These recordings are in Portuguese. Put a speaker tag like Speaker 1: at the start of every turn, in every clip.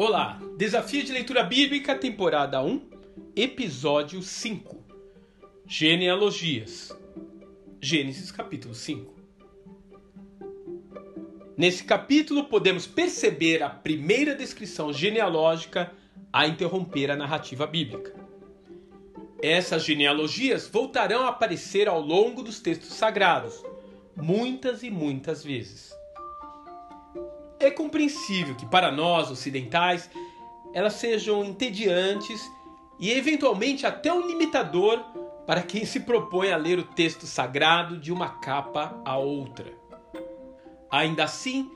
Speaker 1: Olá, Desafio de Leitura Bíblica, temporada 1, episódio 5. Genealogias. Gênesis capítulo 5. Nesse capítulo podemos perceber a primeira descrição genealógica a interromper a narrativa bíblica. Essas genealogias voltarão a aparecer ao longo dos textos sagrados, muitas e muitas vezes. É compreensível que para nós ocidentais elas sejam entediantes e eventualmente até um limitador para quem se propõe a ler o texto sagrado de uma capa a outra. Ainda assim,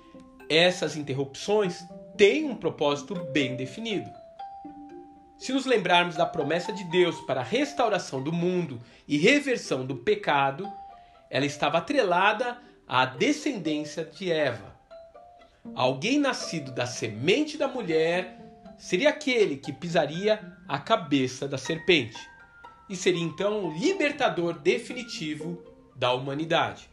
Speaker 1: essas interrupções têm um propósito bem definido. Se nos lembrarmos da promessa de Deus para a restauração do mundo e reversão do pecado, ela estava atrelada à descendência de Eva. Alguém nascido da semente da mulher seria aquele que pisaria a cabeça da serpente e seria então o libertador definitivo da humanidade.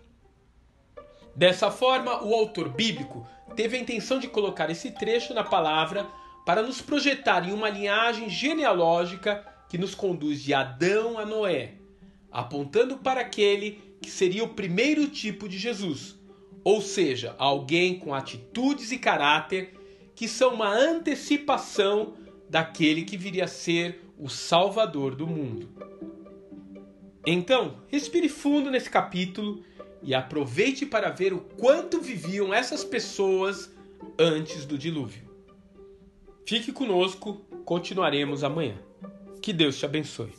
Speaker 1: Dessa forma, o autor bíblico teve a intenção de colocar esse trecho na palavra para nos projetar em uma linhagem genealógica que nos conduz de Adão a Noé, apontando para aquele que seria o primeiro tipo de Jesus, ou seja, alguém com atitudes e caráter que são uma antecipação daquele que viria a ser o Salvador do mundo. Então, respire fundo nesse capítulo e aproveite para ver o quanto viviam essas pessoas antes do dilúvio. Fique conosco, continuaremos amanhã. Que Deus te abençoe.